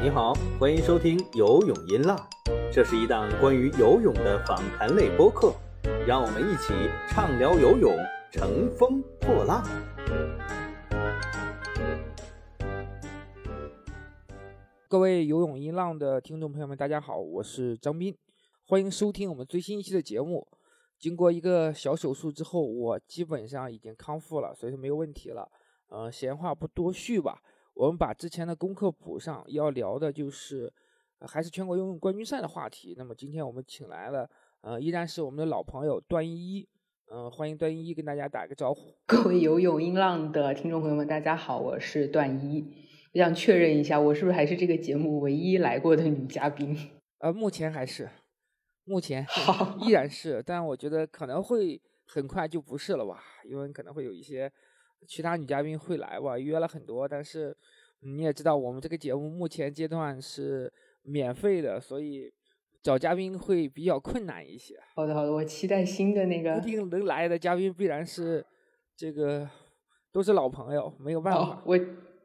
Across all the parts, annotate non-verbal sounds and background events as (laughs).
你好，欢迎收听游泳音浪，这是一档关于游泳的访谈类播客，让我们一起畅聊游泳，乘风破浪。各位游泳音浪的听众朋友们，大家好，我是张斌，欢迎收听我们最新一期的节目。经过一个小手术之后，我基本上已经康复了，所以说没有问题了。呃，闲话不多叙吧，我们把之前的功课补上。要聊的就是还是全国游泳冠军赛的话题。那么今天我们请来了，呃，依然是我们的老朋友段依依。嗯，欢迎段依依跟大家打个招呼。各位游泳音浪的听众朋友们，大家好，我是段依。我想确认一下，我是不是还是这个节目唯一来过的女嘉宾？呃，目前还是，目前依然是，但我觉得可能会很快就不是了吧，因为可能会有一些其他女嘉宾会来吧，约了很多，但是你也知道，我们这个节目目前阶段是免费的，所以找嘉宾会比较困难一些。好的，好的，我期待新的那个固定能来的嘉宾必然是这个都是老朋友，没有办法。我。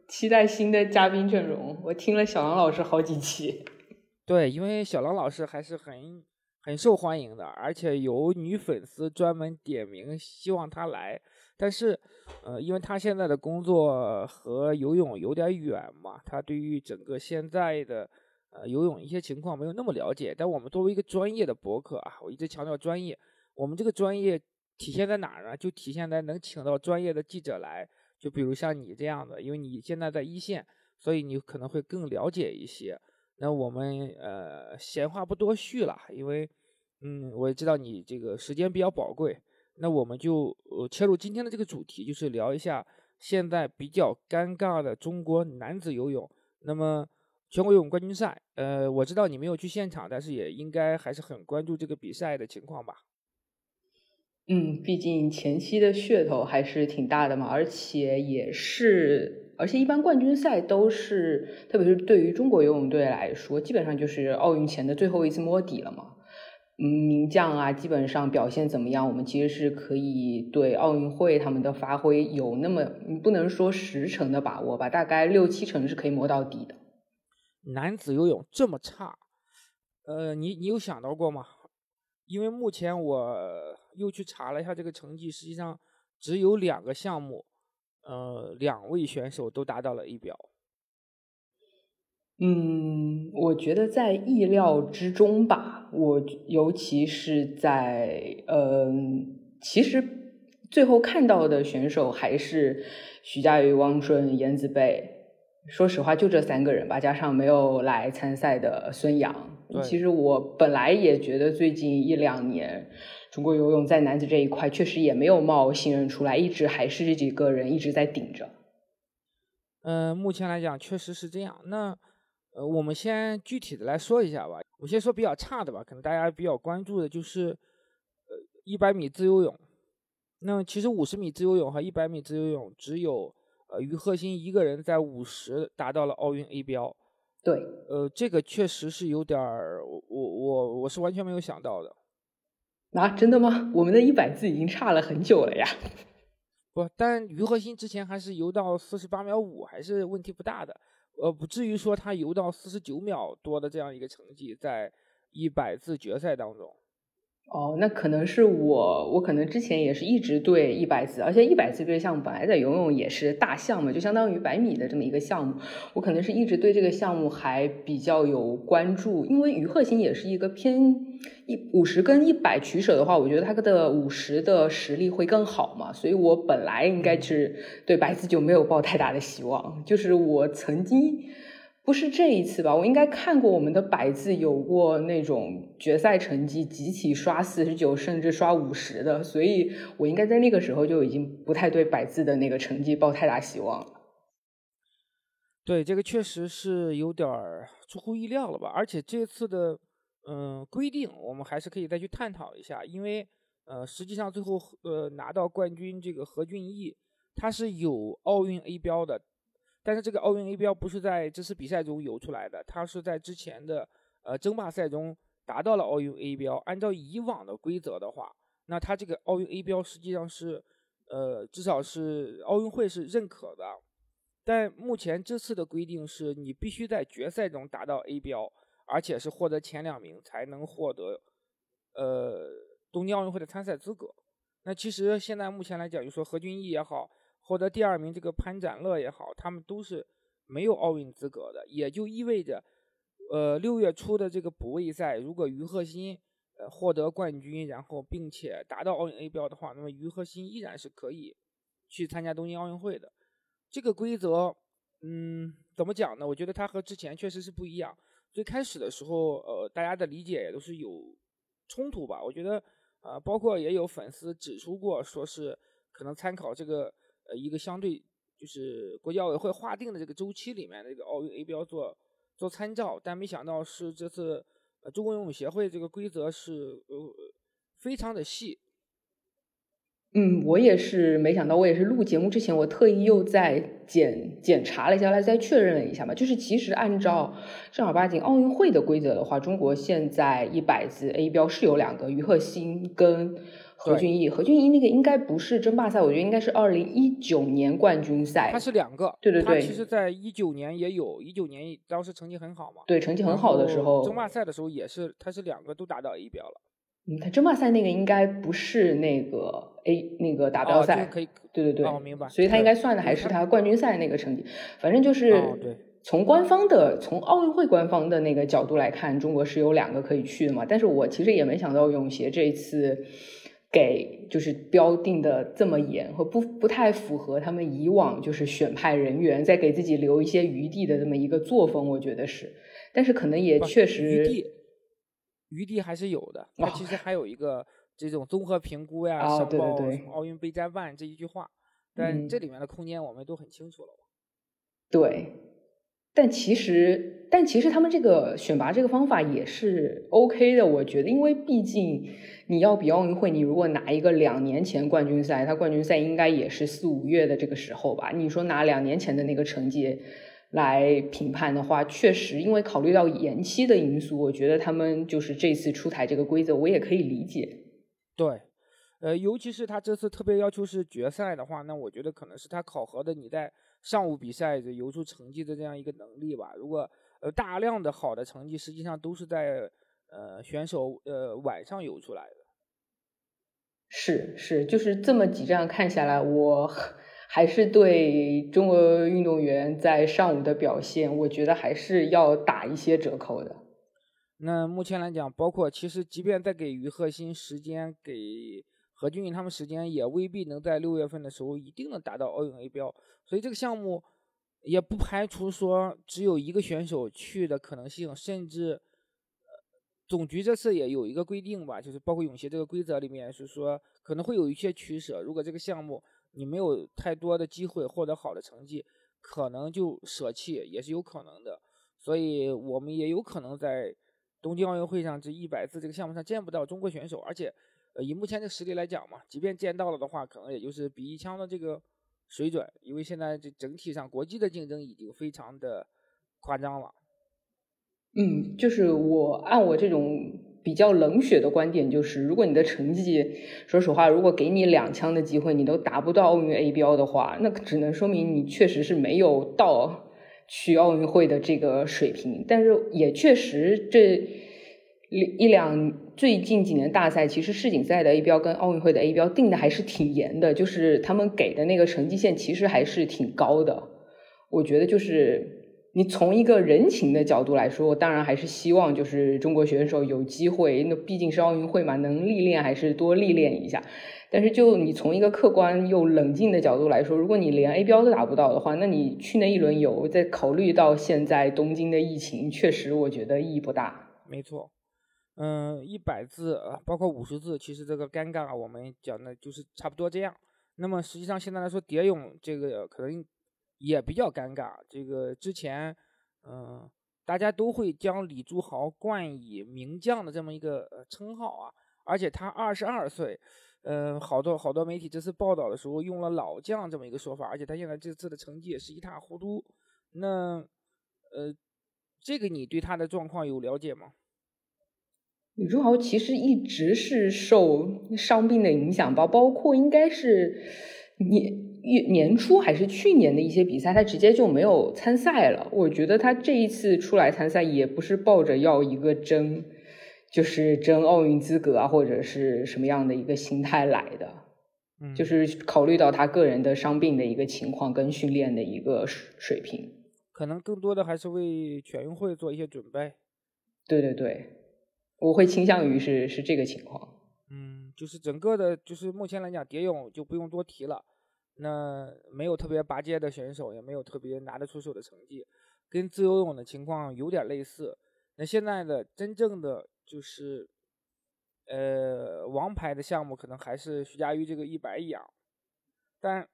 期待新的嘉宾阵容。我听了小狼老师好几期，(laughs) 对，因为小狼老师还是很很受欢迎的，而且有女粉丝专门点名希望他来。但是，呃，因为他现在的工作和游泳有点远嘛，他对于整个现在的呃游泳一些情况没有那么了解。但我们作为一个专业的博客啊，我一直强调专业。我们这个专业体现在哪儿呢？就体现在能请到专业的记者来。就比如像你这样的，因为你现在在一线，所以你可能会更了解一些。那我们呃，闲话不多叙了，因为嗯，我也知道你这个时间比较宝贵。那我们就呃切入今天的这个主题，就是聊一下现在比较尴尬的中国男子游泳。那么全国游泳冠军赛，呃，我知道你没有去现场，但是也应该还是很关注这个比赛的情况吧？嗯，毕竟前期的噱头还是挺大的嘛，而且也是，而且一般冠军赛都是，特别是对于中国游泳队来说，基本上就是奥运前的最后一次摸底了嘛。嗯，名将啊，基本上表现怎么样，我们其实是可以对奥运会他们的发挥有那么，不能说十成的把握吧，大概六七成是可以摸到底的。男子游泳这么差，呃，你你有想到过吗？因为目前我又去查了一下这个成绩，实际上只有两个项目，呃，两位选手都达到了一表。嗯，我觉得在意料之中吧。我尤其是在，嗯，其实最后看到的选手还是徐嘉余、汪顺、颜子贝。说实话，就这三个人吧，加上没有来参赛的孙杨。其实我本来也觉得，最近一两年中国游泳在男子这一块确实也没有冒新人出来，一直还是这几个人一直在顶着。嗯，目前来讲确实是这样。那呃，我们先具体的来说一下吧。我先说比较差的吧，可能大家比较关注的就是呃一百米自由泳。那其实五十米自由泳和一百米自由泳只有。呃，于鹤鑫一个人在五十达到了奥运 A 标，对，呃，这个确实是有点儿，我我我是完全没有想到的。啊，真的吗？我们的一百字已经差了很久了呀。不，但于和鑫之前还是游到四十八秒五，还是问题不大的，呃，不至于说他游到四十九秒多的这样一个成绩，在一百字决赛当中。哦，那可能是我，我可能之前也是一直对一百字，而且一百字这个项目本来在游泳也是大项目，就相当于百米的这么一个项目，我可能是一直对这个项目还比较有关注，因为于鹤鑫也是一个偏一五十跟一百取舍的话，我觉得他的五十的实力会更好嘛，所以我本来应该是对百字就没有抱太大的希望，就是我曾经。不是这一次吧？我应该看过我们的百字有过那种决赛成绩集体刷四十九，甚至刷五十的，所以我应该在那个时候就已经不太对百字的那个成绩抱太大希望了。对，这个确实是有点出乎意料了吧？而且这次的嗯规定，我们还是可以再去探讨一下，因为呃，实际上最后呃拿到冠军这个何俊毅，他是有奥运 A 标的。但是这个奥运 A 标不是在这次比赛中游出来的，他是在之前的呃争霸赛中达到了奥运 A 标。按照以往的规则的话，那他这个奥运 A 标实际上是呃，至少是奥运会是认可的。但目前这次的规定是你必须在决赛中达到 A 标，而且是获得前两名才能获得呃东京奥运会的参赛资格。那其实现在目前来讲，就说何俊毅也好，获得第二名这个潘展乐也好，他们都是没有奥运资格的，也就意味着，呃，六月初的这个补位赛，如果于鹤新呃获得冠军，然后并且达到奥运 A 标的话，那么于鹤新依然是可以去参加东京奥运会的。这个规则，嗯，怎么讲呢？我觉得它和之前确实是不一样。最开始的时候，呃，大家的理解也都是有冲突吧。我觉得，呃，包括也有粉丝指出过，说是可能参考这个一个相对就是国际奥委会划定的这个周期里面的这个奥运 A 标做做参照，但没想到是这次呃中国游泳协会这个规则是呃非常的细。嗯，我也是没想到，我也是录节目之前，我特意又在检检查了一下，来再确认了一下嘛。就是其实按照正儿八经奥运会的规则的话，中国现在一百字 A 标是有两个，于鹤新跟何俊毅。何俊毅那个应该不是争霸赛，我觉得应该是二零一九年冠军赛。他是两个，对对对。他其实在一九年也有一九年当时成绩很好嘛。对，成绩很好的时候。争霸赛的时候也是，他是两个都达到 A 标了。嗯，他争霸赛那个应该不是那个 A 那个达标赛，可以，对对对，哦，明白。所以他应该算的还是他冠军赛那个成绩。反正就是从官方的，从奥运会官方的那个角度来看，中国是有两个可以去的嘛。但是我其实也没想到泳协这一次给就是标定的这么严，和不不太符合他们以往就是选派人员在给自己留一些余地的这么一个作风，我觉得是。但是可能也确实。余地余地还是有的，(laughs) 它其实还有一个这种综合评估呀，申报什么奥运备战办这一句话，但这里面的空间我们都很清楚了。对，但其实，但其实他们这个选拔这个方法也是 OK 的，我觉得，因为毕竟你要比奥运会，你如果拿一个两年前冠军赛，他冠军赛应该也是四五月的这个时候吧？你说拿两年前的那个成绩。来评判的话，确实，因为考虑到延期的因素，我觉得他们就是这次出台这个规则，我也可以理解。对，呃，尤其是他这次特别要求是决赛的话，那我觉得可能是他考核的你在上午比赛的游出成绩的这样一个能力吧。如果呃大量的好的成绩，实际上都是在呃选手呃晚上游出来的。是是，就是这么几站看下来，我。还是对中国运动员在上午的表现，我觉得还是要打一些折扣的。那目前来讲，包括其实即便再给于鹤新时间，给何俊颖他们时间，也未必能在六月份的时候一定能达到奥运 A 标。所以这个项目也不排除说只有一个选手去的可能性，甚至总局这次也有一个规定吧，就是包括泳协这个规则里面是说可能会有一些取舍，如果这个项目。你没有太多的机会获得好的成绩，可能就舍弃也是有可能的。所以我们也有可能在东京奥运会上这一百次这个项目上见不到中国选手。而且，呃，以目前的实力来讲嘛，即便见到了的话，可能也就是比一枪的这个水准。因为现在这整体上国际的竞争已经非常的夸张了。嗯，就是我按我这种。比较冷血的观点就是，如果你的成绩，说实话，如果给你两枪的机会，你都达不到奥运 A 标的话，那只能说明你确实是没有到去奥运会的这个水平。但是也确实，这一两最近几年大赛，其实世锦赛的 A 标跟奥运会的 A 标定的还是挺严的，就是他们给的那个成绩线其实还是挺高的。我觉得就是。你从一个人情的角度来说，当然还是希望就是中国选手有机会，那毕竟是奥运会嘛，能历练还是多历练一下。但是就你从一个客观又冷静的角度来说，如果你连 A 标都达不到的话，那你去那一轮游，再考虑到现在东京的疫情，确实我觉得意义不大。没错，嗯，一百字啊，包括五十字，其实这个尴尬我们讲的就是差不多这样。那么实际上现在来说，蝶泳这个可能。也比较尴尬，这个之前，嗯，大家都会将李朱豪冠以名将的这么一个称号啊，而且他二十二岁，嗯，好多好多媒体这次报道的时候用了老将这么一个说法，而且他现在这次的成绩也是一塌糊涂。那，呃，这个你对他的状况有了解吗？李朱豪其实一直是受伤病的影响吧，包括应该是。年月年初还是去年的一些比赛，他直接就没有参赛了。我觉得他这一次出来参赛，也不是抱着要一个争，就是争奥运资格啊，或者是什么样的一个心态来的。嗯，就是考虑到他个人的伤病的一个情况跟训练的一个水水平，可能更多的还是为全运会做一些准备。对对对，我会倾向于是是这个情况。嗯，就是整个的，就是目前来讲，蝶泳就不用多提了。那没有特别拔尖的选手，也没有特别拿得出手的成绩，跟自由泳的情况有点类似。那现在的真正的就是。呃，王牌的项目可能还是徐嘉余这个一百仰，但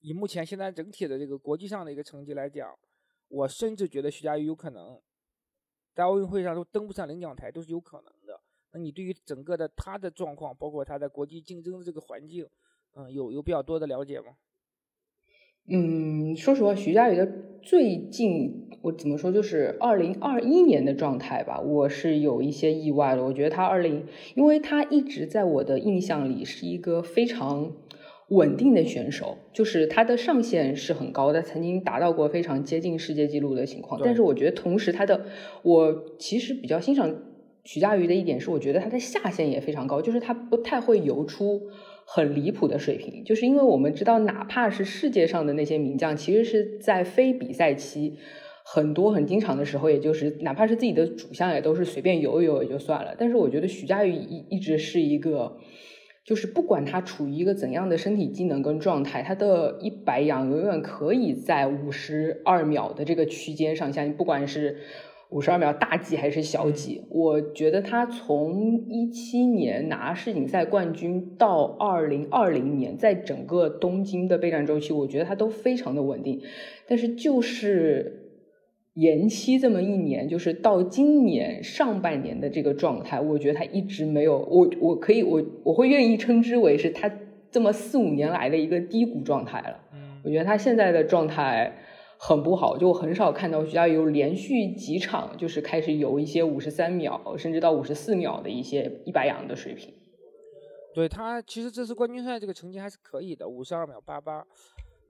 以目前现在整体的这个国际上的一个成绩来讲，我甚至觉得徐嘉余有可能在奥运会上都登不上领奖台都是有可能的。那你对于整个的他的状况，包括他在国际竞争的这个环境，嗯，有有比较多的了解吗？嗯，说实话，徐嘉余的最近我怎么说，就是二零二一年的状态吧，我是有一些意外的。我觉得他二零，因为他一直在我的印象里是一个非常稳定的选手，就是他的上限是很高的，曾经达到过非常接近世界纪录的情况。但是我觉得同时他的，我其实比较欣赏徐嘉余的一点是，我觉得他的下限也非常高，就是他不太会游出。很离谱的水平，就是因为我们知道，哪怕是世界上的那些名将，其实是在非比赛期很多很经常的时候，也就是哪怕是自己的主项，也都是随便游一游也就算了。但是我觉得徐嘉余一一直是一个，就是不管他处于一个怎样的身体机能跟状态，他的一百仰永远可以在五十二秒的这个区间上下，不管是。五十二秒大几还是小几？我觉得他从一七年拿世锦赛冠军到二零二零年，在整个东京的备战周期，我觉得他都非常的稳定。但是就是延期这么一年，就是到今年上半年的这个状态，我觉得他一直没有我，我可以我我会愿意称之为是他这么四五年来的一个低谷状态了。嗯，我觉得他现在的状态。很不好，就很少看到徐嘉余连续几场就是开始有一些五十三秒，甚至到五十四秒的一些一百仰的水平。对他，其实这次冠军赛这个成绩还是可以的，五十二秒八八。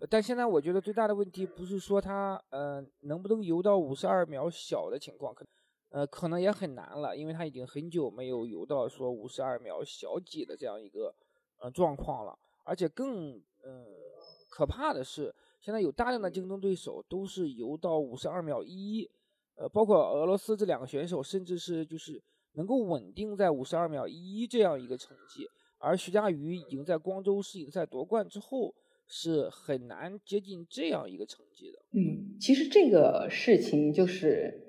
但现在我觉得最大的问题不是说他呃能不能游到五十二秒小的情况，可呃可能也很难了，因为他已经很久没有游到说五十二秒小几的这样一个呃状况了，而且更呃可怕的是。现在有大量的竞争对手都是游到五十二秒一，呃，包括俄罗斯这两个选手，甚至是就是能够稳定在五十二秒一这样一个成绩，而徐嘉余已经在光州世锦赛夺冠之后，是很难接近这样一个成绩的。嗯，其实这个事情就是。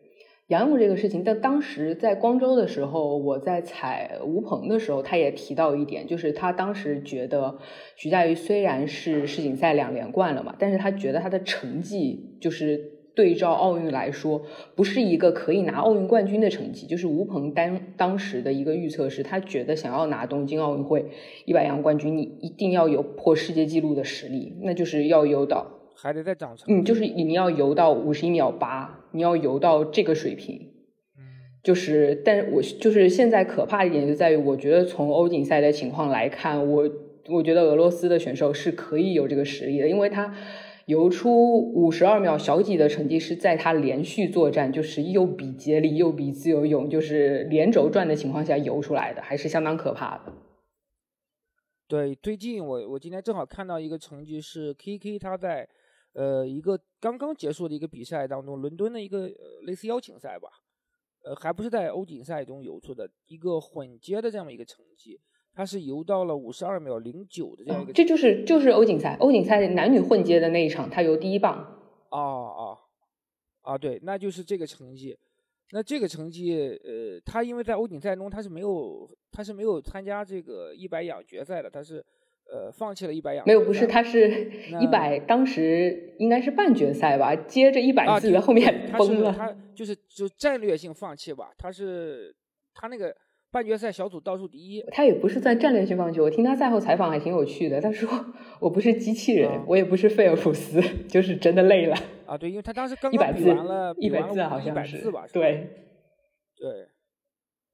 杨勇这个事情，但当时在光州的时候，我在采吴鹏的时候，他也提到一点，就是他当时觉得徐嘉余虽然是世锦赛两连冠了嘛，但是他觉得他的成绩就是对照奥运来说，不是一个可以拿奥运冠军的成绩。就是吴鹏当当时的一个预测是，他觉得想要拿东京奥运会一百仰冠军，你一定要有破世界纪录的实力，那就是要游到。还得再长成。嗯，就是你要游到五十一秒八，你要游到这个水平。嗯，就是，但是我就是现在可怕一点就在于，我觉得从欧锦赛的情况来看，我我觉得俄罗斯的选手是可以有这个实力的，因为他游出五十二秒小几的成绩是在他连续作战，就是又比接力又比自由泳，就是连轴转的情况下游出来的，还是相当可怕的。对，最近我我今天正好看到一个成绩是 KK 他在。呃，一个刚刚结束的一个比赛当中，伦敦的一个类似邀请赛吧，呃，还不是在欧锦赛中游出的一个混接的这样的一个成绩，他是游到了五十二秒零九的这样一个，这就是就是欧锦赛，欧锦赛男女混接的那一场，他游第一棒。哦哦，啊，对，那就是这个成绩，那这个成绩，呃，他因为在欧锦赛中他是没有他是没有参加这个一百仰决赛的，他是。呃，放弃了一百仰。没有，不是，他是一百，当时应该是半决赛吧，接着一百自由后面崩了。他就是就战略性放弃吧，他是他那个半决赛小组倒数第一。他也不是在战略性放弃，我听他赛后采访还挺有趣的。他说：“我不是机器人，我也不是费尔普斯，就是真的累了。”啊，对，因为他当时刚刚比完了一百字，好像是吧？对，对。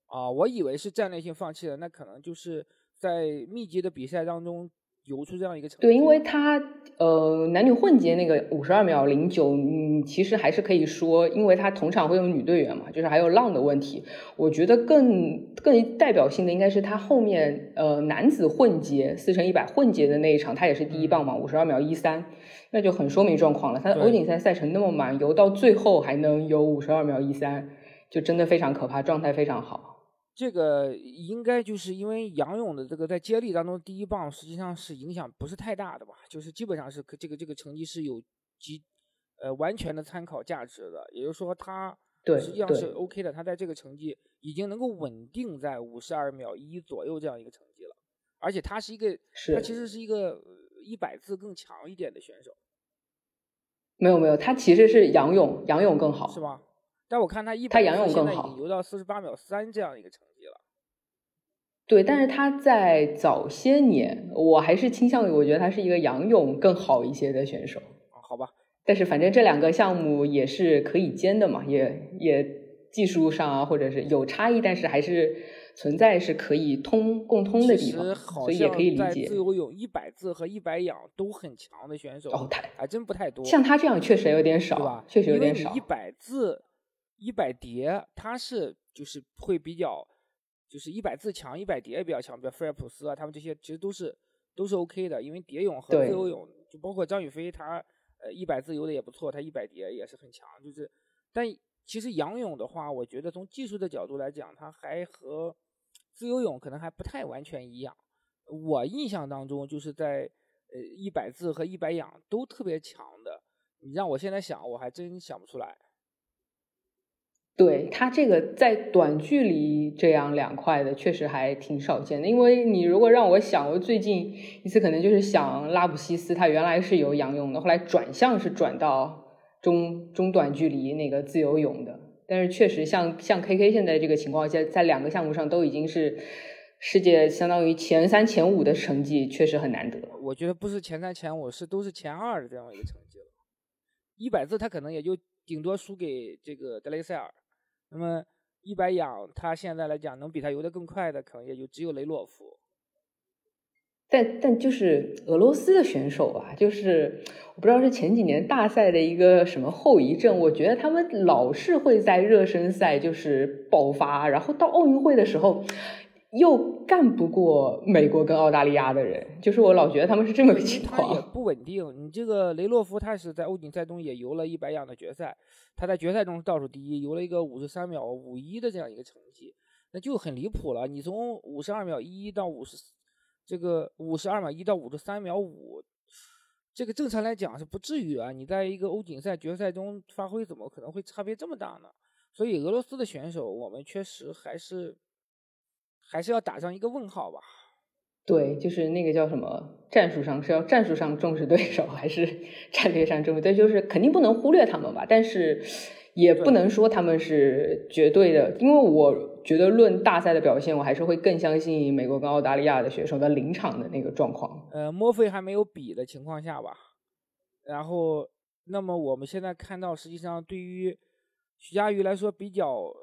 啊，我以为是战略性放弃的，那可能就是。在密集的比赛当中，游出这样一个成绩。对，因为他呃男女混结那个五十二秒零九，嗯，其实还是可以说，因为他同场会有女队员嘛，就是还有浪的问题。我觉得更更代表性的应该是他后面呃男子混结四乘一百混结的那一场，他也是第一棒嘛，五十二秒一三，那就很说明状况了。他的欧锦赛赛程那么满，游到最后还能游五十二秒一三，就真的非常可怕，状态非常好。这个应该就是因为杨勇的这个在接力当中第一棒实际上是影响不是太大的吧，就是基本上是这个这个成绩是有极呃完全的参考价值的，也就是说他实际上是 OK 的，他在这个成绩已经能够稳定在五十二秒一左右这样一个成绩了，而且他是一个他其实是一个一百字更强一点的选手，没有没有，他其实是杨勇杨勇更好是吧？但我看他一百，现在已经游到四十八秒三这样一个成绩了。对，但是他在早些年，我还是倾向于我觉得他是一个仰泳更好一些的选手。好吧，但是反正这两个项目也是可以兼的嘛，也也技术上啊，或者是有差异，但是还是存在是可以通共通的地方，所以也可以理解。自由泳一百字和一百仰都很强的选手，哦，还真不太多。像他这样确实有点少，对吧？确实有点少。一百字。一百蝶，它是就是会比较，就是一百字强，一百蝶也比较强，比如菲尔普斯啊，他们这些其实都是都是 OK 的，因为蝶泳和自由泳，就包括张雨霏，她呃一百自由的也不错，她一百蝶也是很强，就是，但其实仰泳的话，我觉得从技术的角度来讲，它还和自由泳可能还不太完全一样。我印象当中，就是在呃一百字和一百仰都特别强的，你让我现在想，我还真想不出来。对他这个在短距离这样两块的，确实还挺少见的。因为你如果让我想，我最近一次可能就是想拉普西斯，他原来是有仰泳的，后来转向是转到中中短距离那个自由泳的。但是确实像像 K K 现在这个情况下，在两个项目上都已经是世界相当于前三前五的成绩，确实很难得。我觉得不是前三前五，是都是前二的这样一个成绩了。一百字他可能也就顶多输给这个德雷塞尔。那么一百仰，他现在来讲能比他游得更快的，可能也就只有雷洛夫。但但就是俄罗斯的选手啊，就是我不知道是前几年大赛的一个什么后遗症，我觉得他们老是会在热身赛就是爆发，然后到奥运会的时候。又干不过美国跟澳大利亚的人，就是我老觉得他们是这么个情况。不稳定。你这个雷洛夫，他是在欧锦赛中也游了一百仰的决赛，他在决赛中倒数第一，游了一个五十三秒五一的这样一个成绩，那就很离谱了。你从五十二秒一到五十，这个五十二秒一到五十三秒五，这个正常来讲是不至于啊。你在一个欧锦赛决赛中发挥，怎么可能会差别这么大呢？所以俄罗斯的选手，我们确实还是。还是要打上一个问号吧。对，就是那个叫什么战术上是要战术上重视对手，还是 (laughs) 战略上重视？对，就是肯定不能忽略他们吧，但是也不能说他们是绝对的，因为我觉得论大赛的表现，我还是会更相信美国跟澳大利亚的选手的临场的那个状况。呃，墨菲还没有比的情况下吧。然后，那么我们现在看到，实际上对于徐嘉余来说比较。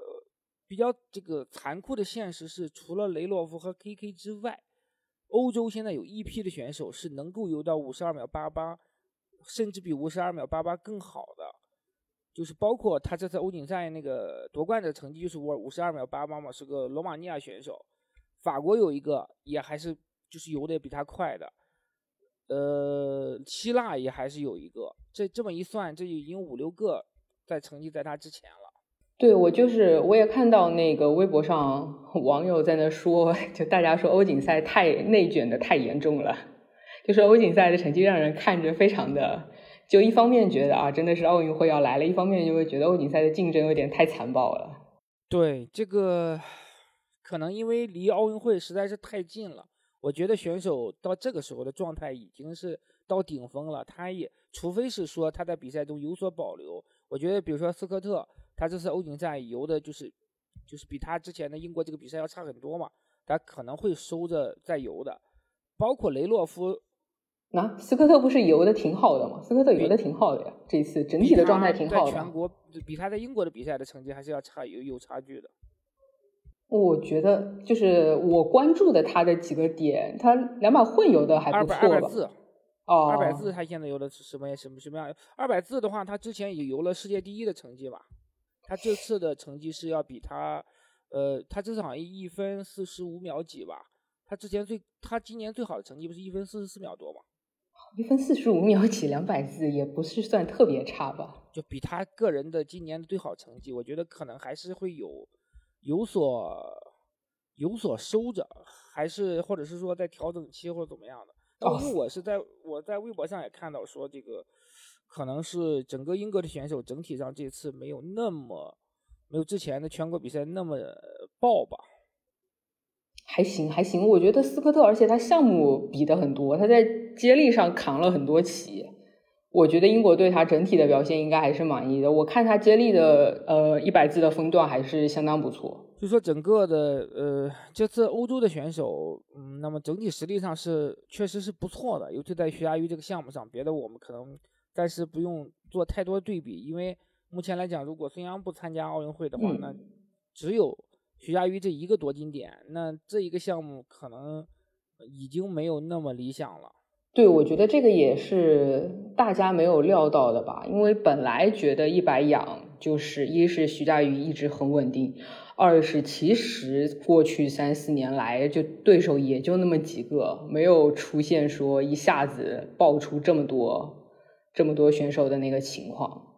比较这个残酷的现实是，除了雷洛夫和 KK 之外，欧洲现在有一批的选手是能够游到五十二秒八八，甚至比五十二秒八八更好的，就是包括他这次欧锦赛那个夺冠的成绩就是五五十二秒八八嘛，是个罗马尼亚选手，法国有一个也还是就是游的比他快的，呃，希腊也还是有一个，这这么一算，这已经五六个在成绩在他之前。对，我就是我也看到那个微博上网友在那说，就大家说欧锦赛太内卷的太严重了，就是欧锦赛的成绩让人看着非常的，就一方面觉得啊真的是奥运会要来了，一方面就会觉得欧锦赛的竞争有点太残暴了。对，这个可能因为离奥运会实在是太近了，我觉得选手到这个时候的状态已经是到顶峰了，他也除非是说他在比赛中有所保留，我觉得比如说斯科特。他这次欧锦赛游的就是，就是比他之前的英国这个比赛要差很多嘛，他可能会收着再游的，包括雷洛夫，那斯科特不是游的挺好的吗？斯科特游的挺好的呀，这一次整体的状态挺好的。全国比他在英国的比赛的成绩还是要差有有差距的。我觉得就是我关注的他的几个点，他两百混游的还不错吧？二百字，哦，二百字他现在游的是什么什么什么样？二百字的话，他之前也游了世界第一的成绩吧？他这次的成绩是要比他，呃，他至少一一分四十五秒几吧？他之前最他今年最好的成绩不是一分四十四秒多吗？一分四十五秒几，两百字也不是算特别差吧？就比他个人的今年的最好成绩，我觉得可能还是会有有所有所收着，还是或者是说在调整期或者怎么样的。因为我是在我在微博上也看到说，这个可能是整个英格的选手整体上这次没有那么没有之前的全国比赛那么爆吧。还行还行，我觉得斯科特，而且他项目比的很多，他在接力上扛了很多旗。我觉得英国对他整体的表现应该还是满意的。我看他接力的呃一百字的分段还是相当不错。就说整个的呃这次欧洲的选手，嗯，那么整体实力上是确实是不错的，尤其在徐嘉余这个项目上，别的我们可能暂时不用做太多对比，因为目前来讲，如果孙杨不参加奥运会的话，那只有。徐嘉余这一个夺金点，那这一个项目可能已经没有那么理想了。对，我觉得这个也是大家没有料到的吧？因为本来觉得一百仰就是一是徐嘉余一直很稳定，二是其实过去三四年来就对手也就那么几个，没有出现说一下子爆出这么多这么多选手的那个情况。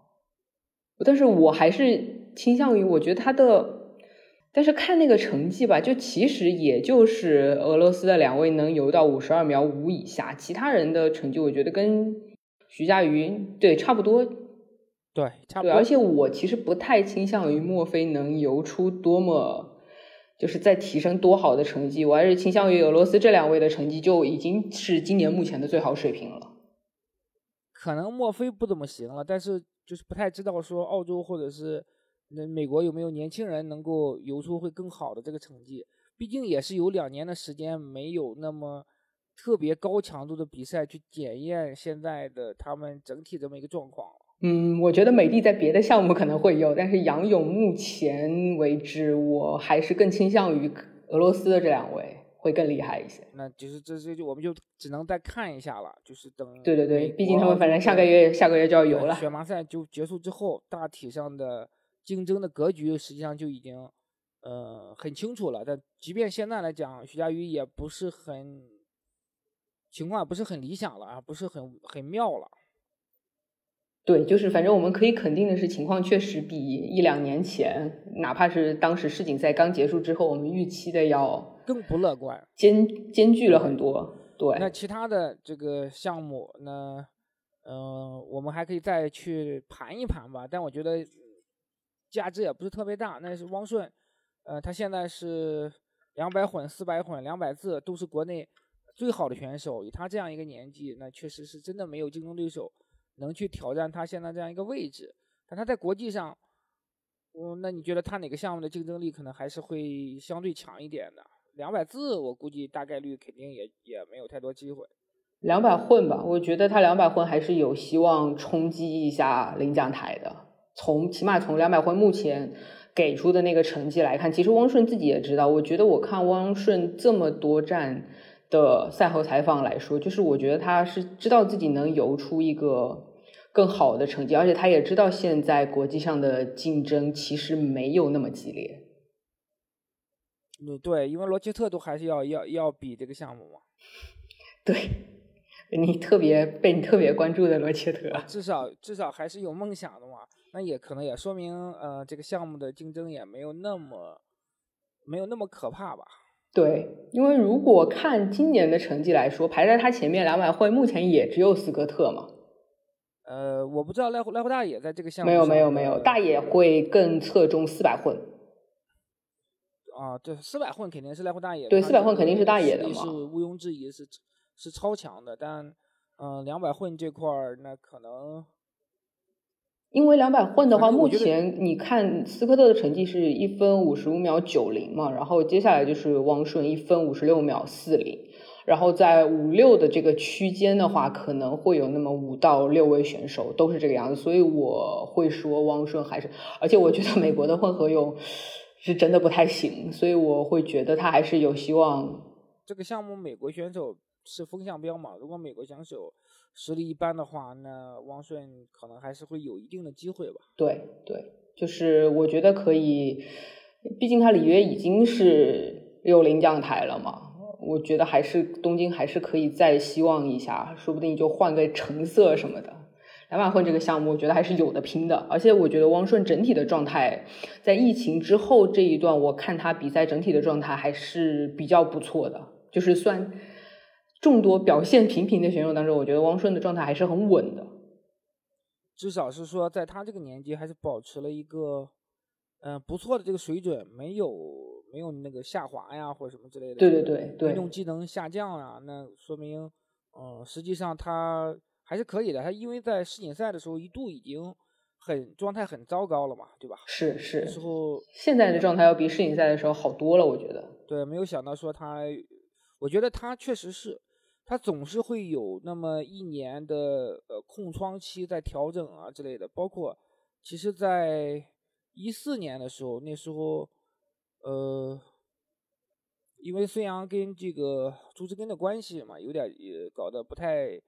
但是我还是倾向于，我觉得他的。但是看那个成绩吧，就其实也就是俄罗斯的两位能游到五十二秒五以下，其他人的成绩我觉得跟徐嘉余对差不多，对差不多。而且我其实不太倾向于墨菲能游出多么，就是在提升多好的成绩，我还是倾向于俄罗斯这两位的成绩就已经是今年目前的最好水平了。可能墨菲不怎么行了，但是就是不太知道说澳洲或者是。那美国有没有年轻人能够游出会更好的这个成绩？毕竟也是有两年的时间，没有那么特别高强度的比赛去检验现在的他们整体这么一个状况。嗯，我觉得美帝在别的项目可能会有，但是杨勇目前为止，我还是更倾向于俄罗斯的这两位会更厉害一些。那就是这这就我们就只能再看一下了，就是等对对对，毕竟他们反正下个月下个月就要游了。选拔赛就结束之后，大体上的。竞争的格局实际上就已经，呃，很清楚了。但即便现在来讲，徐嘉余也不是很情况不是很理想了啊，不是很很妙了。对，就是反正我们可以肯定的是，情况确实比一两年前，哪怕是当时世锦赛刚结束之后，我们预期的要更不乐观，艰艰巨了很多。对，那其他的这个项目，那嗯，我们还可以再去盘一盘吧。但我觉得。价值也不是特别大，那是汪顺，呃，他现在是两百混、四百混、两百字都是国内最好的选手。以他这样一个年纪，那确实是真的没有竞争对手能去挑战他现在这样一个位置。但他在国际上，嗯，那你觉得他哪个项目的竞争力可能还是会相对强一点的？两百字，我估计大概率肯定也也没有太多机会。两百混吧，我觉得他两百混还是有希望冲击一下领奖台的。从起码从两百混目前给出的那个成绩来看，其实汪顺自己也知道。我觉得我看汪顺这么多站的赛后采访来说，就是我觉得他是知道自己能游出一个更好的成绩，而且他也知道现在国际上的竞争其实没有那么激烈。嗯，对，因为罗切特都还是要要要比这个项目嘛。对。你特别被你特别关注的罗切特，至少至少还是有梦想的嘛。那也可能也说明，呃，这个项目的竞争也没有那么没有那么可怕吧。对，因为如果看今年的成绩来说，排在他前面两百会目前也只有斯科特嘛。呃，我不知道赖赖户大爷在这个项目没有没有没有，大野会更侧重四百混。啊，对，四百混肯定是赖户大野。对，四百混肯定是大野的嘛，是毋庸置疑是。是超强的，但，嗯，两百混这块儿，那可能，因为两百混的话，目前你看斯科特的成绩是一分五十五秒九零嘛，然后接下来就是汪顺一分五十六秒四零，然后在五六的这个区间的话，可能会有那么五到六位选手都是这个样子，所以我会说汪顺还是，而且我觉得美国的混合泳是真的不太行，所以我会觉得他还是有希望。这个项目美国选手是风向标嘛？如果美国选手实力一般的话，那汪顺可能还是会有一定的机会吧。对对，就是我觉得可以，毕竟他里约已经是六零将台了嘛，我觉得还是东京还是可以再希望一下，说不定就换个成色什么的。两马混这个项目，我觉得还是有的拼的，而且我觉得汪顺整体的状态，在疫情之后这一段，我看他比赛整体的状态还是比较不错的。就是算众多表现平平的选手当中，我觉得汪顺的状态还是很稳的。至少是说，在他这个年纪，还是保持了一个嗯不错的这个水准，没有没有那个下滑呀，或者什么之类的。对对对对。运动技能下降啊，那说明嗯，实际上他还是可以的。他因为在世锦赛的时候一度已经很状态很糟糕了嘛，对吧？是是。时候现在的状态要比世锦赛的时候好多了，我觉得。对，没有想到说他。我觉得他确实是，他总是会有那么一年的呃空窗期在调整啊之类的。包括其实，在一四年的时候，那时候呃，因为孙杨跟这个朱志根的关系嘛，有点也搞得不太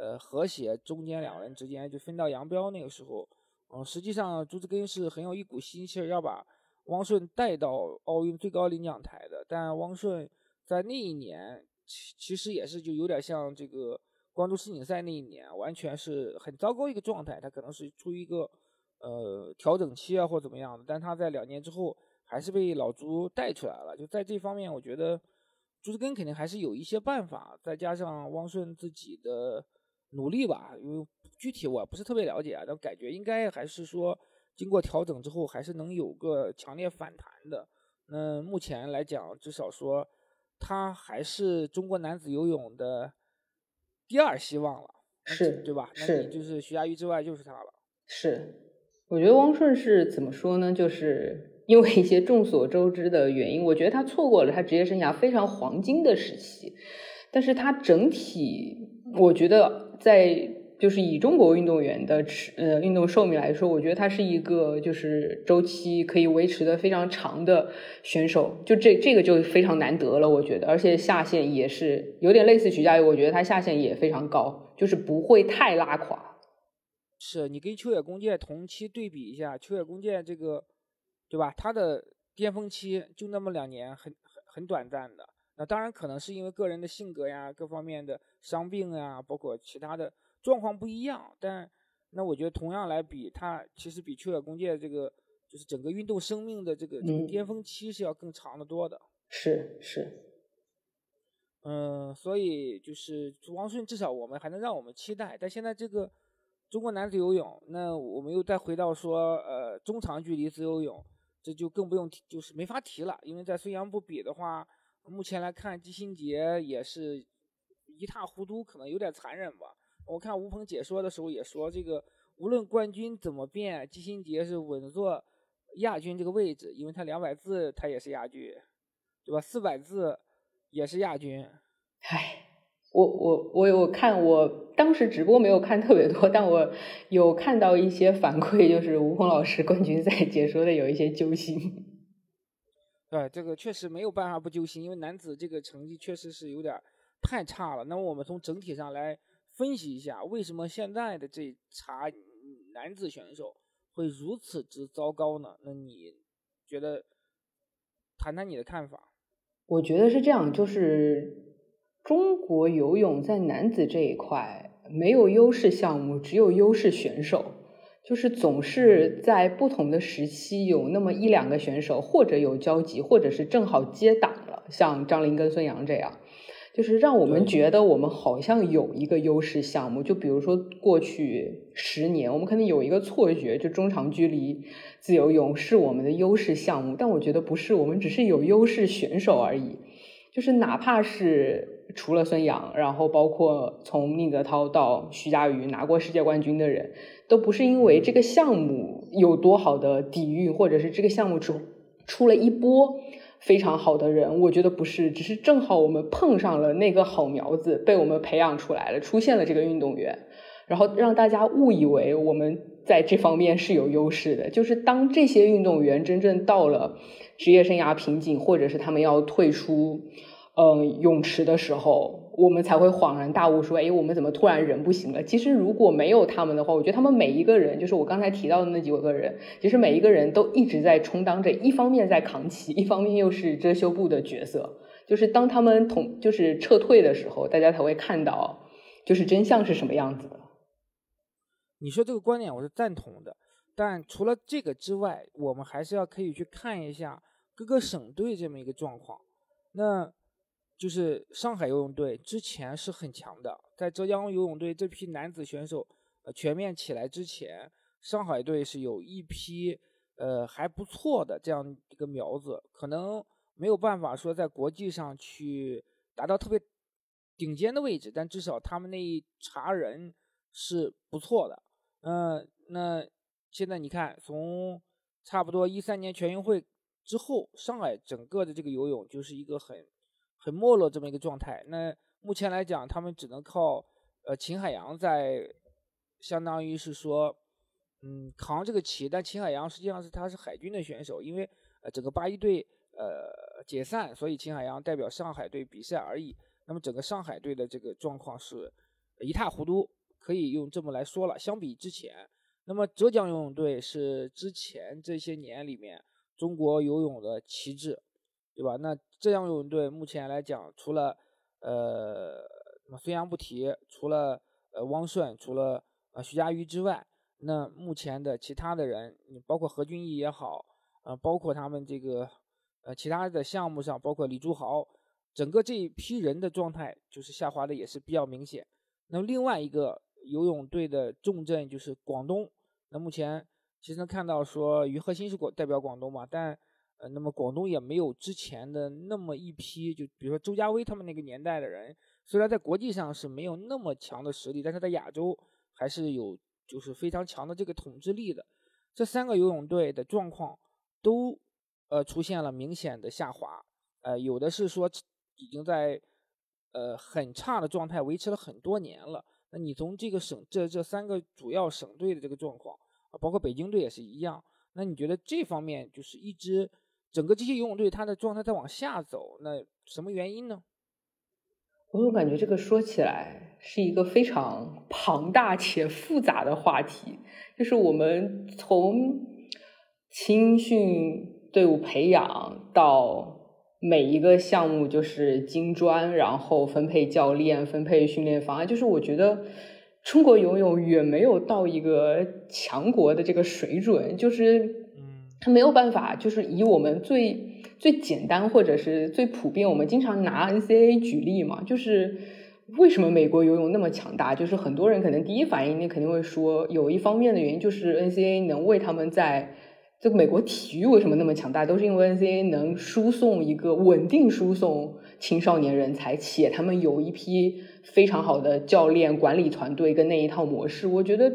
呃和谐，中间两人之间就分道扬镳。那个时候，嗯，实际上朱志根是很有一股心气儿要把汪顺带到奥运最高领奖台的，但汪顺。在那一年，其其实也是就有点像这个光州世锦赛那一年，完全是很糟糕一个状态。他可能是处于一个呃调整期啊，或怎么样的。但他在两年之后还是被老朱带出来了。就在这方面，我觉得朱志根肯定还是有一些办法，再加上汪顺自己的努力吧。因为具体我不是特别了解啊，但感觉应该还是说经过调整之后，还是能有个强烈反弹的。那目前来讲，至少说。他还是中国男子游泳的第二希望了，是对吧？是，就是徐嘉余之外就是他了。是，我觉得汪顺是怎么说呢？就是因为一些众所周知的原因，我觉得他错过了他职业生涯非常黄金的时期，但是他整体，我觉得在。就是以中国运动员的持呃运动寿命来说，我觉得他是一个就是周期可以维持的非常长的选手，就这这个就非常难得了，我觉得，而且下限也是有点类似徐嘉余，我觉得他下限也非常高，就是不会太拉垮。是你跟秋野公介同期对比一下，秋野公介这个，对吧？他的巅峰期就那么两年，很很很短暂的。那当然可能是因为个人的性格呀，各方面的伤病呀，包括其他的。状况不一样，但那我觉得同样来比，他其实比秋野公介这个就是整个运动生命的这个这个巅峰期是要更长的多的。是是，嗯，所以就是王顺至少我们还能让我们期待。但现在这个中国男子游泳，那我们又再回到说呃中长距离自由泳，这就更不用提，就是没法提了。因为在孙杨不比的话，目前来看季新杰也是一塌糊涂，可能有点残忍吧。我看吴鹏解说的时候也说，这个无论冠军怎么变，季新杰是稳坐亚军这个位置，因为他两百字他也是亚军，对吧？四百字也是亚军。唉，我我我有看，我当时直播没有看特别多，但我有看到一些反馈，就是吴鹏老师冠军赛解说的有一些揪心。对，这个确实没有办法不揪心，因为男子这个成绩确实是有点太差了。那么我们从整体上来。分析一下为什么现在的这茬男子选手会如此之糟糕呢？那你觉得谈谈你的看法？我觉得是这样，就是中国游泳在男子这一块没有优势项目，只有优势选手，就是总是在不同的时期有那么一两个选手，或者有交集，或者是正好接档了，像张琳跟孙杨这样。就是让我们觉得我们好像有一个优势项目，就比如说过去十年，我们可能有一个错觉，就中长距离自由泳是我们的优势项目，但我觉得不是，我们只是有优势选手而已。就是哪怕是除了孙杨，然后包括从宁泽涛到徐嘉余拿过世界冠军的人，都不是因为这个项目有多好的底蕴，或者是这个项目出出了一波。非常好的人，我觉得不是，只是正好我们碰上了那个好苗子，被我们培养出来了，出现了这个运动员，然后让大家误以为我们在这方面是有优势的。就是当这些运动员真正到了职业生涯瓶颈，或者是他们要退出。嗯，泳池的时候，我们才会恍然大悟，说：“哎，我们怎么突然人不行了？”其实如果没有他们的话，我觉得他们每一个人，就是我刚才提到的那几个人，其实每一个人都一直在充当着，一方面在扛旗，(laughs) 一方面又是遮羞布的角色。就是当他们同就是撤退的时候，大家才会看到，就是真相是什么样子的。你说这个观点我是赞同的，但除了这个之外，我们还是要可以去看一下各个省队这么一个状况。那就是上海游泳队之前是很强的，在浙江游泳队这批男子选手呃全面起来之前，上海队是有一批呃还不错的这样一个苗子，可能没有办法说在国际上去达到特别顶尖的位置，但至少他们那一茬人是不错的。嗯，那现在你看，从差不多一三年全运会之后，上海整个的这个游泳就是一个很。很没落这么一个状态。那目前来讲，他们只能靠呃秦海洋在，相当于是说，嗯扛这个旗。但秦海洋实际上是他是海军的选手，因为呃整个八一队呃解散，所以秦海洋代表上海队比赛而已。那么整个上海队的这个状况是一塌糊涂，可以用这么来说了。相比之前，那么浙江游泳队是之前这些年里面中国游泳的旗帜。对吧？那浙江游泳队目前来讲，除了呃孙杨不提，除了呃汪顺，除了呃徐嘉余之外，那目前的其他的人，你包括何俊毅也好，呃，包括他们这个呃其他的项目上，包括李朱豪，整个这一批人的状态就是下滑的也是比较明显。那么另外一个游泳队的重镇就是广东，那目前其实能看到说于鹤新是广代表广东嘛，但。呃，那么广东也没有之前的那么一批，就比如说周家威他们那个年代的人，虽然在国际上是没有那么强的实力，但是在亚洲还是有就是非常强的这个统治力的。这三个游泳队的状况都呃出现了明显的下滑，呃，有的是说已经在呃很差的状态维持了很多年了。那你从这个省这这三个主要省队的这个状况啊，包括北京队也是一样，那你觉得这方面就是一支。整个这些游泳队，它的状态在往下走，那什么原因呢？我总感觉这个说起来是一个非常庞大且复杂的话题。就是我们从青训队伍培养到每一个项目就是金砖，然后分配教练、分配训练方案，就是我觉得中国游泳远没有到一个强国的这个水准，就是。他没有办法，就是以我们最最简单或者是最普遍，我们经常拿 NCAA 举例嘛，就是为什么美国游泳那么强大？就是很多人可能第一反应，你肯定会说，有一方面的原因就是 NCAA 能为他们在这个美国体育为什么那么强大，都是因为 NCAA 能输送一个稳定输送青少年人才，且他们有一批非常好的教练管理团队跟那一套模式，我觉得。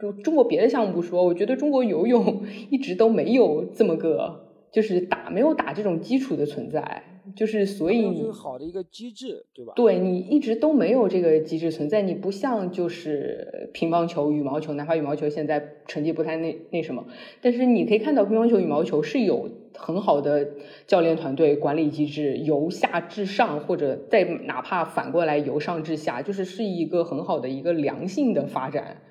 就中国别的项目不说，我觉得中国游泳 (laughs) 一直都没有这么个，就是打没有打这种基础的存在，就是所以你好的一个机制，对吧？对你一直都没有这个机制存在，你不像就是乒乓球、羽毛球，哪怕羽毛球现在成绩不太那那什么，但是你可以看到乒乓球、羽毛球是有很好的教练团队管理机制，由下至上，或者再哪怕反过来由上至下，就是是一个很好的一个良性的发展。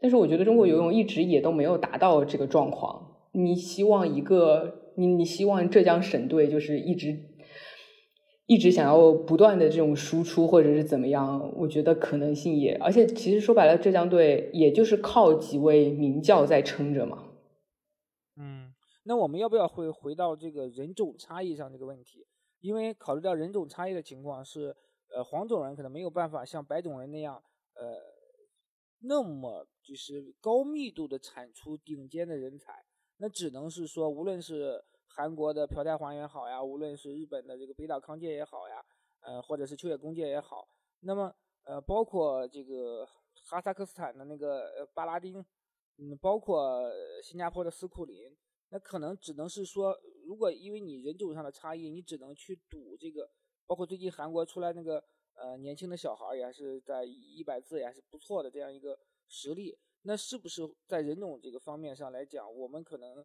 但是我觉得中国游泳一直也都没有达到这个状况。你希望一个你你希望浙江省队就是一直一直想要不断的这种输出或者是怎么样？我觉得可能性也，而且其实说白了，浙江队也就是靠几位名将在撑着嘛。嗯，那我们要不要回回到这个人种差异上这个问题？因为考虑到人种差异的情况是，呃，黄种人可能没有办法像白种人那样，呃。那么就是高密度的产出顶尖的人才，那只能是说，无论是韩国的朴泰桓也好呀，无论是日本的这个北岛康介也好呀，呃，或者是秋野公介也好，那么呃，包括这个哈萨克斯坦的那个巴拉丁，嗯，包括新加坡的斯库林，那可能只能是说，如果因为你人种上的差异，你只能去赌这个，包括最近韩国出来那个。呃，年轻的小孩也是在一百字也是不错的这样一个实力。那是不是在人种这个方面上来讲，我们可能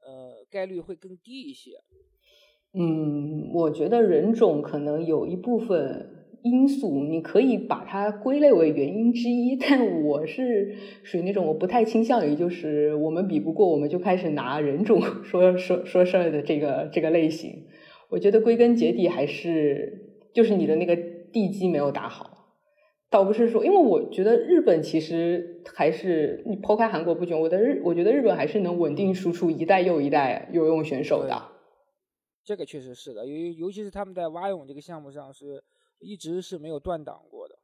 呃，概率会更低一些。嗯，我觉得人种可能有一部分。因素你可以把它归类为原因之一，但我是属于那种我不太倾向于就是我们比不过我们就开始拿人种 (laughs) 说说说事儿的这个这个类型。我觉得归根结底还是就是你的那个地基没有打好，倒不是说，因为我觉得日本其实还是你抛开韩国不讲，我的日我觉得日本还是能稳定输出一代又一代游泳选手的。这个确实是的，尤尤其是他们在蛙泳这个项目上是。一直是没有断档过的。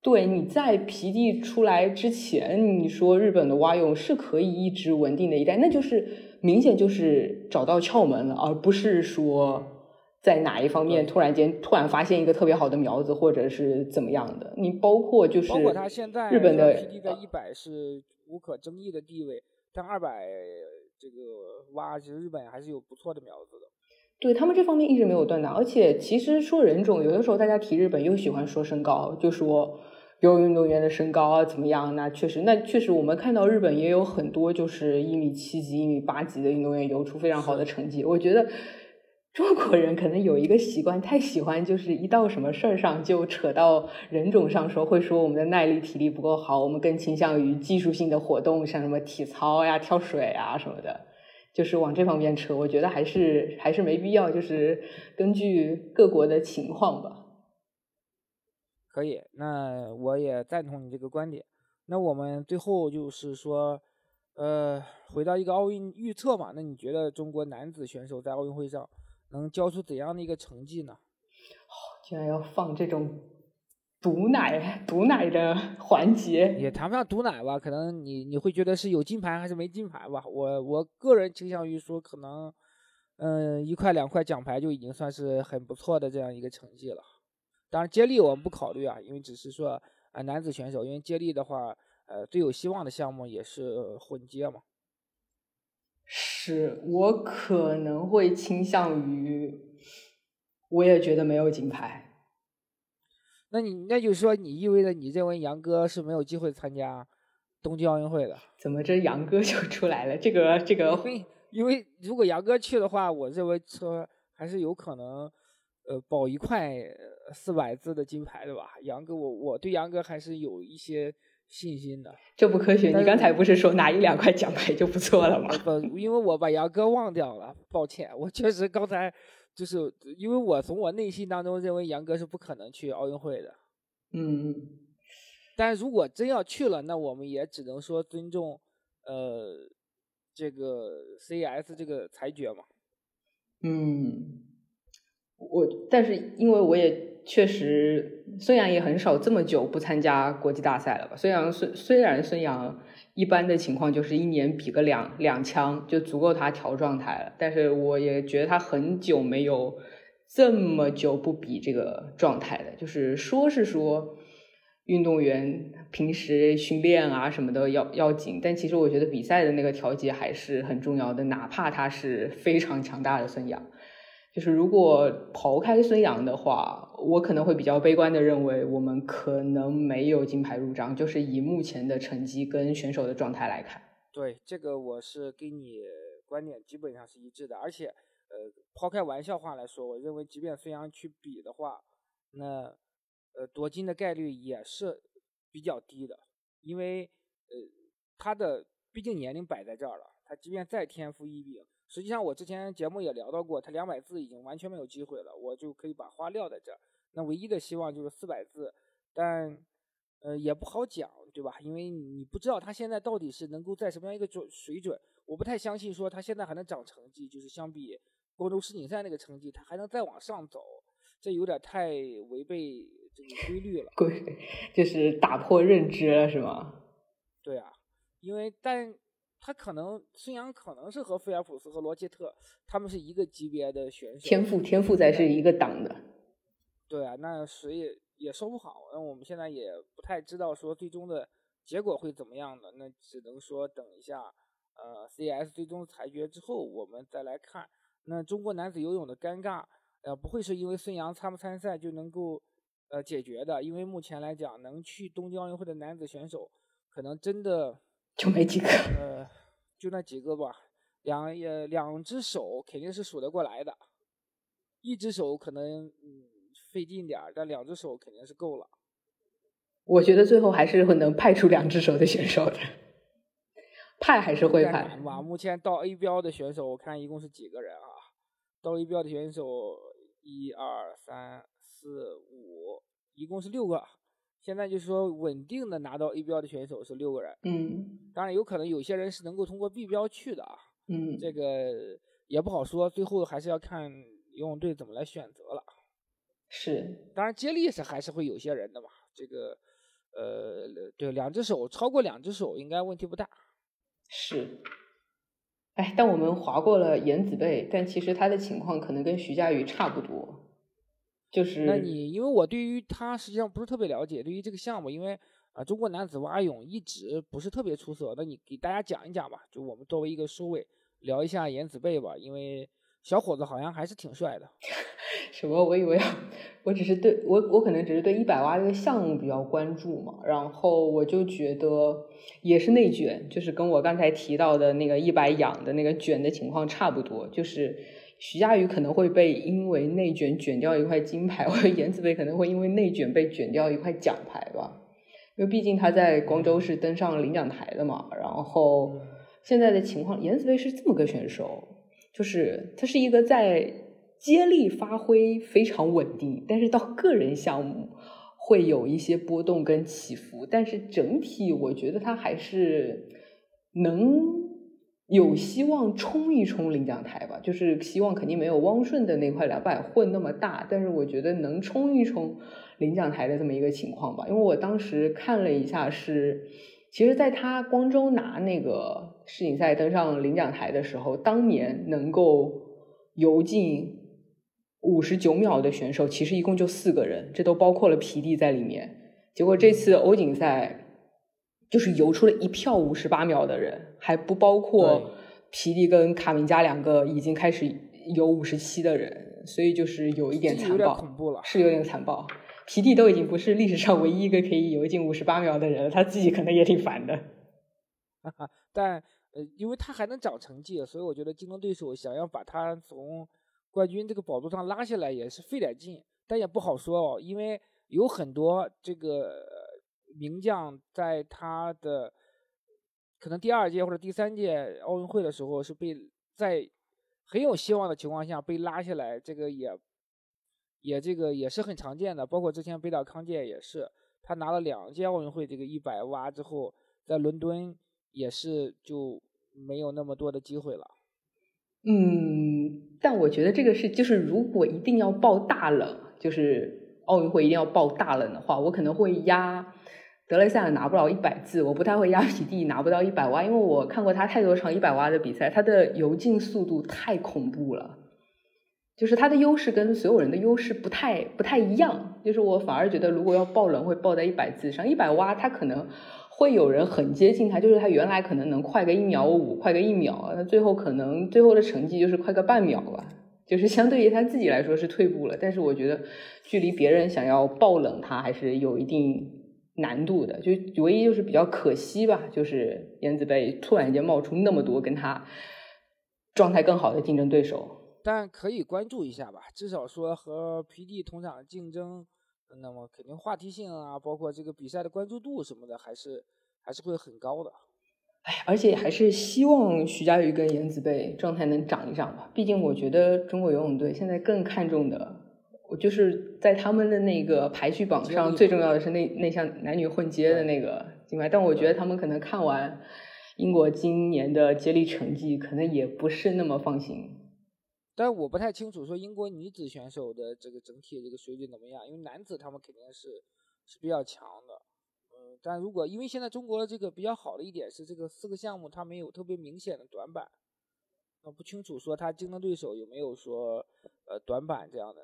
对，你在皮蒂出来之前，你说日本的蛙泳是可以一直稳定的一代，那就是明显就是找到窍门了，而不是说在哪一方面突然间突然发现一个特别好的苗子，或者是怎么样的。你包括就是，包括他现在日本的 PD 在一百是无可争议的地位，但二百这个蛙其实日本还是有不错的苗子的。对他们这方面一直没有断档，而且其实说人种，有的时候大家提日本又喜欢说身高，就说游泳运动员的身高啊怎么样？那确实，那确实我们看到日本也有很多就是一米七级、一米八级的运动员游出非常好的成绩。我觉得中国人可能有一个习惯，太喜欢就是一到什么事儿上就扯到人种上说，会说我们的耐力、体力不够好，我们更倾向于技术性的活动，像什么体操呀、跳水啊什么的。就是往这方面扯，我觉得还是还是没必要，就是根据各国的情况吧。可以，那我也赞同你这个观点。那我们最后就是说，呃，回到一个奥运预测嘛，那你觉得中国男子选手在奥运会上能交出怎样的一个成绩呢？哦，居然要放这种。毒奶毒奶的环节也谈不上毒奶吧，可能你你会觉得是有金牌还是没金牌吧。我我个人倾向于说，可能嗯一块两块奖牌就已经算是很不错的这样一个成绩了。当然接力我们不考虑啊，因为只是说啊男子选手，因为接力的话，呃最有希望的项目也是混接嘛。是我可能会倾向于，我也觉得没有金牌。那你那就是说，你意味着你认为杨哥是没有机会参加东京奥运会的？怎么这杨哥就出来了？这个这个，因为如果杨哥去的话，我认为说还是有可能，呃，保一块四百字的金牌的吧。杨哥，我我对杨哥还是有一些信心的。这不科学！你刚才不是说拿一两块奖牌就不错了吗？不，因为我把杨哥忘掉了，抱歉，我确实刚才。就是因为我从我内心当中认为杨哥是不可能去奥运会的，嗯，但如果真要去了，那我们也只能说尊重，呃，这个 CES 这个裁决嘛。嗯，我但是因为我也确实孙杨也很少这么久不参加国际大赛了吧？孙杨虽虽然孙杨。一般的情况就是一年比个两两枪就足够他调状态了，但是我也觉得他很久没有这么久不比这个状态的，就是说是说运动员平时训练啊什么的要要紧，但其实我觉得比赛的那个调节还是很重要的，哪怕他是非常强大的孙杨。就是如果刨开孙杨的话，我可能会比较悲观的认为，我们可能没有金牌入账。就是以目前的成绩跟选手的状态来看，对这个我是跟你观点基本上是一致的。而且，呃，抛开玩笑话来说，我认为即便孙杨去比的话，那呃夺金的概率也是比较低的，因为呃他的毕竟年龄摆在这儿了，他即便再天赋异禀。实际上，我之前节目也聊到过，他两百字已经完全没有机会了，我就可以把话撂在这儿。那唯一的希望就是四百字，但呃也不好讲，对吧？因为你不知道他现在到底是能够在什么样一个准水准，我不太相信说他现在还能涨成绩，就是相比光州世锦赛那个成绩，他还能再往上走，这有点太违背这个规律了。规就是打破认知了，是吗？对啊，因为但。他可能孙杨可能是和菲尔普斯和罗杰特他们是一个级别的选手，天赋天赋在是一个档的。对啊，那谁也也说不好。那我们现在也不太知道说最终的结果会怎么样的，那只能说等一下，呃，CS 最终裁决之后我们再来看。那中国男子游泳的尴尬，呃，不会是因为孙杨参不参赛就能够呃解决的，因为目前来讲能去东京奥运会的男子选手可能真的。就没几个，呃，就那几个吧。两也两只手肯定是数得过来的，一只手可能嗯费劲点儿，但两只手肯定是够了。我觉得最后还是会能派出两只手的选手的，派还是会派。哇，目前到 A 标的选手，我看一共是几个人啊？到 A 标的选手一二三四五，一共是六个。现在就是说稳定的拿到 A 标的选手是六个人。嗯，当然有可能有些人是能够通过 B 标去的啊。嗯，这个也不好说，最后还是要看游泳队怎么来选择了。是，当然接力是还是会有些人的嘛。这个。呃，对，两只手超过两只手应该问题不大。是，哎，但我们划过了颜子贝，但其实他的情况可能跟徐嘉余差不多。就是，那你因为我对于他实际上不是特别了解，对于这个项目，因为啊，中国男子蛙泳一直不是特别出色。那你给大家讲一讲吧，就我们作为一个收尾，聊一下颜子贝吧，因为。小伙子好像还是挺帅的。(laughs) 什么？我以为我只是对我我可能只是对一百蛙这个项目比较关注嘛，然后我就觉得也是内卷，就是跟我刚才提到的那个一百仰的那个卷的情况差不多，就是徐嘉余可能会被因为内卷卷掉一块金牌，(laughs) 或者颜子贝可能会因为内卷被卷掉一块奖牌吧，因为毕竟他在光州是登上领奖台的嘛，然后现在的情况，颜子贝是这么个选手。就是他是一个在接力发挥非常稳定，但是到个人项目会有一些波动跟起伏，但是整体我觉得他还是能有希望冲一冲领奖台吧。就是希望肯定没有汪顺的那块两百混那么大，但是我觉得能冲一冲领奖台的这么一个情况吧。因为我当时看了一下是。其实，在他光州拿那个世锦赛登上领奖台的时候，当年能够游进五十九秒的选手，其实一共就四个人，这都包括了皮蒂在里面。结果这次欧锦赛就是游出了一票五十八秒的人，还不包括皮蒂跟卡明加两个已经开始游五十七的人，所以就是有一点残暴，恐怖了，是有点残暴。皮蒂都已经不是历史上唯一一个可以游进五十八秒的人了，他自己可能也挺烦的。哈 (laughs) 哈但呃，因为他还能涨成绩，所以我觉得竞争对手想要把他从冠军这个宝座上拉下来也是费点劲，但也不好说哦，因为有很多这个名将在他的可能第二届或者第三届奥运会的时候是被在很有希望的情况下被拉下来，这个也。也这个也是很常见的，包括之前北岛康介也是，他拿了两届奥运会这个一百蛙之后，在伦敦也是就没有那么多的机会了。嗯，但我觉得这个是就是如果一定要爆大冷，就是奥运会一定要爆大冷的话，我可能会压德雷塞尔拿不了一百字，我不太会压皮蒂拿不到一百蛙，因为我看过他太多场一百蛙的比赛，他的游进速度太恐怖了。就是他的优势跟所有人的优势不太不太一样，就是我反而觉得如果要爆冷会爆在一百字上，一百蛙他可能会有人很接近他，就是他原来可能能快个一秒五，快个一秒，那最后可能最后的成绩就是快个半秒吧，就是相对于他自己来说是退步了，但是我觉得距离别人想要爆冷他还是有一定难度的，就唯一就是比较可惜吧，就是颜子贝突然间冒出那么多跟他状态更好的竞争对手。但可以关注一下吧，至少说和皮蒂同场竞争，那么肯定话题性啊，包括这个比赛的关注度什么的，还是还是会很高的。哎，而且还是希望徐嘉余跟颜子贝状态能涨一涨吧。毕竟我觉得中国游泳队现在更看重的，我就是在他们的那个排序榜上最重要的是那那项男女混接的那个金牌。但我觉得他们可能看完英国今年的接力成绩，可能也不是那么放心。但我不太清楚，说英国女子选手的这个整体这个水准怎么样？因为男子他们肯定是是比较强的，嗯，但如果因为现在中国这个比较好的一点是，这个四个项目它没有特别明显的短板，那不清楚说它竞争对手有没有说呃短板这样的。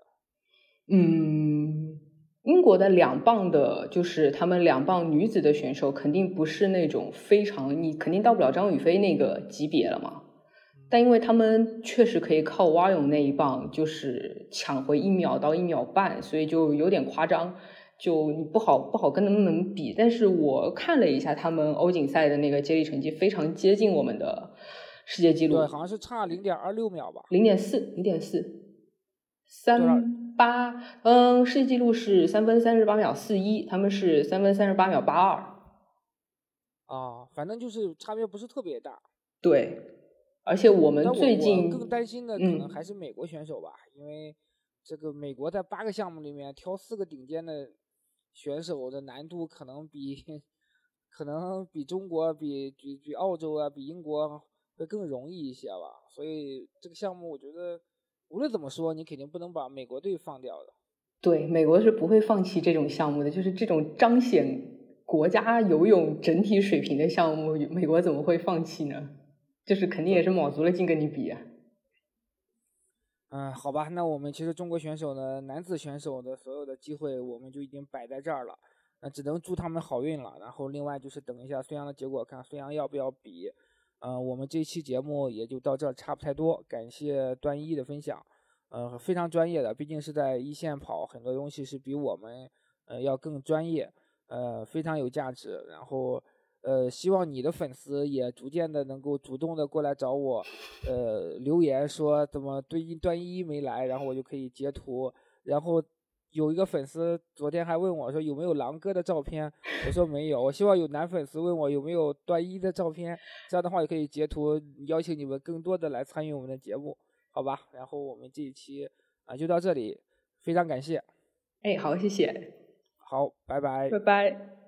嗯，英国的两棒的，就是他们两棒女子的选手，肯定不是那种非常，你肯定到不了张雨霏那个级别了嘛。但因为他们确实可以靠蛙泳那一棒，就是抢回一秒到一秒半，所以就有点夸张，就你不好不好跟他们比。但是我看了一下他们欧锦赛的那个接力成绩，非常接近我们的世界纪录。对，好像是差零点二六秒吧。零点四，零点四，三八，嗯，世界纪录是三分三十八秒四一，他们是三分三十八秒八二。啊，反正就是差别不是特别大。对，而且我们最近更担心的可能还是美国选手吧，因为这个美国在八个项目里面挑四个顶尖的选手的难度可能比可能比中国、比比比澳洲啊、比英国会更容易一些吧。所以这个项目我觉得无论怎么说，你肯定不能把美国队放掉的。对，美国是不会放弃这种项目的，就是这种彰显。国家游泳整体水平的项目，美国怎么会放弃呢？就是肯定也是卯足了劲跟你比啊。嗯，好吧，那我们其实中国选手呢，男子选手的所有的机会我们就已经摆在这儿了，那只能祝他们好运了。然后另外就是等一下孙杨的结果，看孙杨要不要比。嗯，我们这期节目也就到这儿，差不太多。感谢段一的分享，呃，非常专业的，毕竟是在一线跑，很多东西是比我们呃要更专业。呃，非常有价值。然后，呃，希望你的粉丝也逐渐的能够主动的过来找我，呃，留言说怎么对段一没来，然后我就可以截图。然后有一个粉丝昨天还问我说有没有狼哥的照片，我说没有。我希望有男粉丝问我有没有段一的照片，这样的话也可以截图，邀请你们更多的来参与我们的节目，好吧？然后我们这一期啊就到这里，非常感谢。哎，好，谢谢。好，拜拜。拜拜。